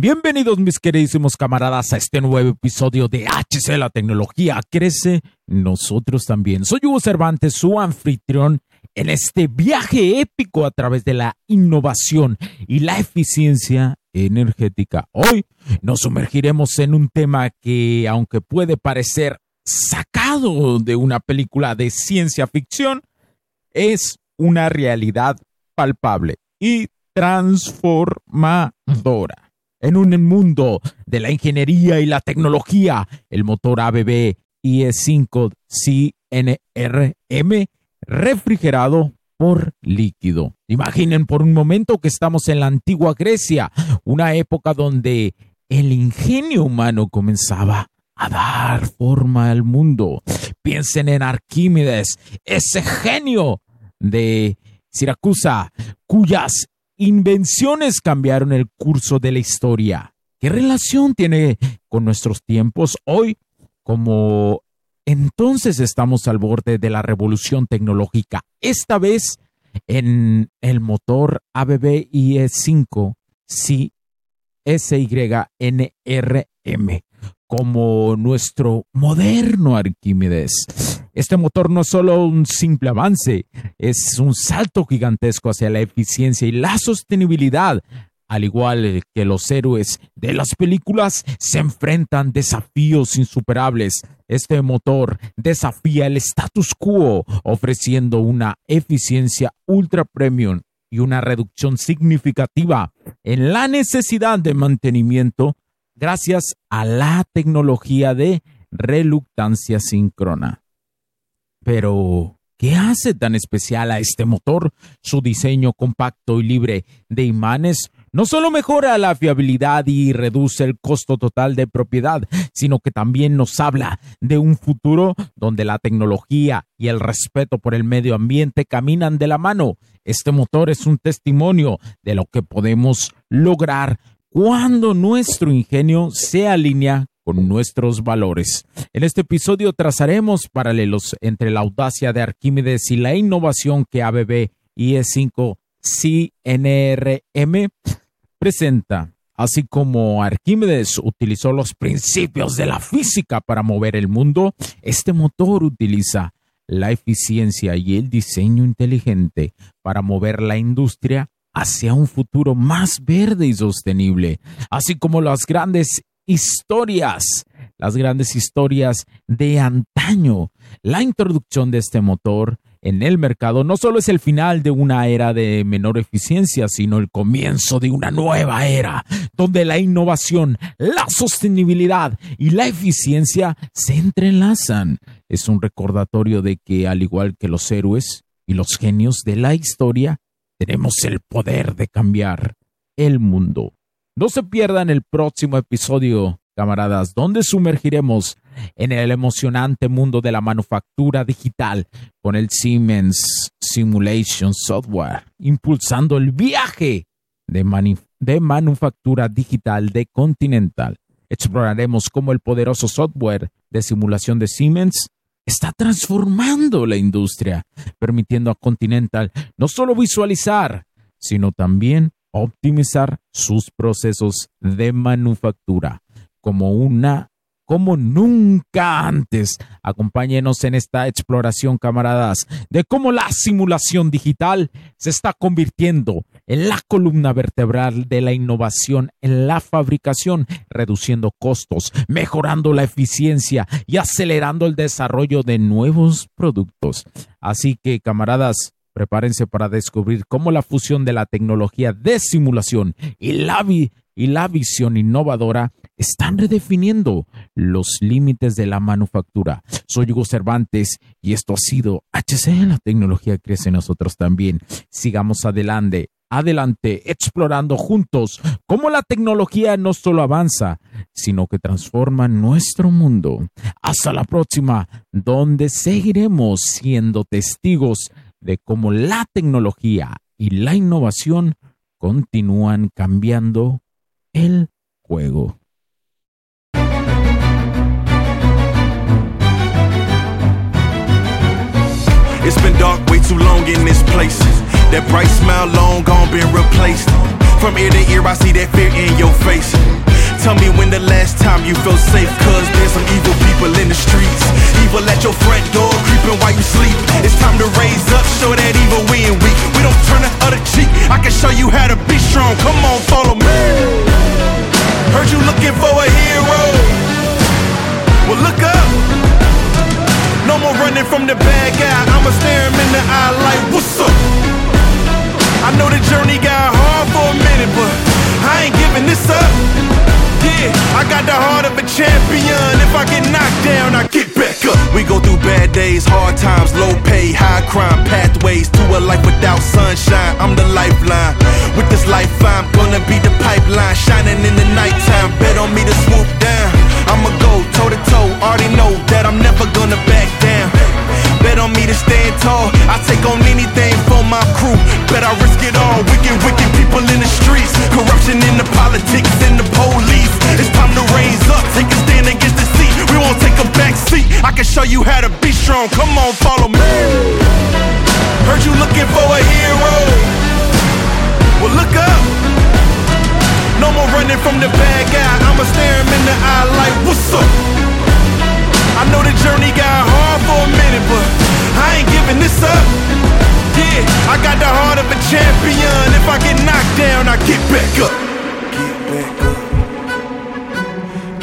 Bienvenidos mis queridísimos camaradas a este nuevo episodio de HC La Tecnología Crece, nosotros también. Soy Hugo Cervantes, su anfitrión en este viaje épico a través de la innovación y la eficiencia energética. Hoy nos sumergiremos en un tema que, aunque puede parecer sacado de una película de ciencia ficción, es una realidad palpable y transformadora. En un mundo de la ingeniería y la tecnología, el motor ABB IE5 CNRM refrigerado por líquido. Imaginen por un momento que estamos en la antigua Grecia, una época donde el ingenio humano comenzaba a dar forma al mundo. Piensen en Arquímedes, ese genio de Siracusa, cuyas invenciones cambiaron el curso de la historia. ¿Qué relación tiene con nuestros tiempos hoy? Como entonces estamos al borde de la revolución tecnológica, esta vez en el motor ABB IE5 SYNRM como nuestro moderno Arquímedes. Este motor no es solo un simple avance, es un salto gigantesco hacia la eficiencia y la sostenibilidad. Al igual que los héroes de las películas se enfrentan desafíos insuperables. Este motor desafía el status quo, ofreciendo una eficiencia ultra premium y una reducción significativa en la necesidad de mantenimiento gracias a la tecnología de reluctancia síncrona. Pero, ¿qué hace tan especial a este motor? Su diseño compacto y libre de imanes no solo mejora la fiabilidad y reduce el costo total de propiedad, sino que también nos habla de un futuro donde la tecnología y el respeto por el medio ambiente caminan de la mano. Este motor es un testimonio de lo que podemos lograr cuando nuestro ingenio se alinea con nuestros valores. En este episodio trazaremos paralelos entre la audacia de Arquímedes y la innovación que ABB IE5 CNRM presenta. Así como Arquímedes utilizó los principios de la física para mover el mundo, este motor utiliza la eficiencia y el diseño inteligente para mover la industria hacia un futuro más verde y sostenible, así como las grandes historias, las grandes historias de antaño. La introducción de este motor en el mercado no solo es el final de una era de menor eficiencia, sino el comienzo de una nueva era, donde la innovación, la sostenibilidad y la eficiencia se entrelazan. Es un recordatorio de que, al igual que los héroes y los genios de la historia, tenemos el poder de cambiar el mundo. No se pierdan el próximo episodio, camaradas, donde sumergiremos en el emocionante mundo de la manufactura digital con el Siemens Simulation Software, impulsando el viaje de, de manufactura digital de Continental. Exploraremos cómo el poderoso software de simulación de Siemens está transformando la industria, permitiendo a Continental no solo visualizar, sino también optimizar sus procesos de manufactura como una como nunca antes. Acompáñenos en esta exploración, camaradas, de cómo la simulación digital se está convirtiendo en la columna vertebral de la innovación en la fabricación, reduciendo costos, mejorando la eficiencia y acelerando el desarrollo de nuevos productos. Así que, camaradas, Prepárense para descubrir cómo la fusión de la tecnología de simulación y la, y la visión innovadora están redefiniendo los límites de la manufactura. Soy Hugo Cervantes y esto ha sido HC, la tecnología crece en nosotros también. Sigamos adelante adelante explorando juntos cómo la tecnología no solo avanza, sino que transforma nuestro mundo. Hasta la próxima, donde seguiremos siendo testigos de cómo la tecnología y la innovación continúan cambiando el juego. It's been dark way too long in this place. That bright smile long gone been replaced. From ear to ear, I see that fear in your face. Tell me when the last time you felt safe, cause there's some evil people in the streets. Evil at your front door, creeping while you sleep. It's time to raise up, show that evil we ain't weak. We don't turn the other cheek. I can show you how to be strong. Come on, follow me. Heard you looking for a hero. Well, look up. No more running from the bad guy. I'ma stare him in the eye like, what's up? I know the journey got hard for a minute, I got the heart of a champion. If I get knocked down, I get back up. We go through bad days, hard times, low pay, high crime, pathways to a life without sunshine. I'm the lifeline. With this life, I'm gonna be the pipeline, shining in the nighttime. Bet on me to swoop down. I'ma go toe to toe. Already know that I'm never gonna back down. Bet on me to stand tall. I take on anything for my crew. Bet I risk it all. Wicked, wicked people in the streets. Corruption in the politics and the police. It's time to raise up. Take a stand against the seat. We won't take a back seat. I can show you how to be strong. Come on, follow me. Heard you looking for a hero. Well, look up. No more running from the bad guy. I'ma stare him in the eye like, what's up? I know the journey got hard for a minute, but I ain't giving this up. Yeah, I got the heart of a champion. If I get knocked down, I get back up.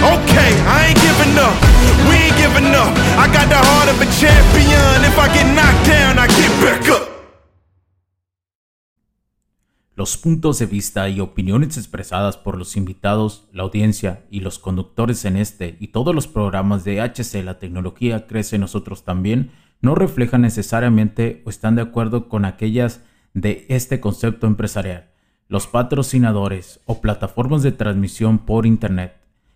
Okay, I ain't giving up. We ain't up. I got the heart of a champion. If I get knocked down, I get back up. Los puntos de vista y opiniones expresadas por los invitados, la audiencia y los conductores en este y todos los programas de HC La Tecnología Crece Nosotros también no reflejan necesariamente o están de acuerdo con aquellas de este concepto empresarial los patrocinadores o plataformas de transmisión por Internet.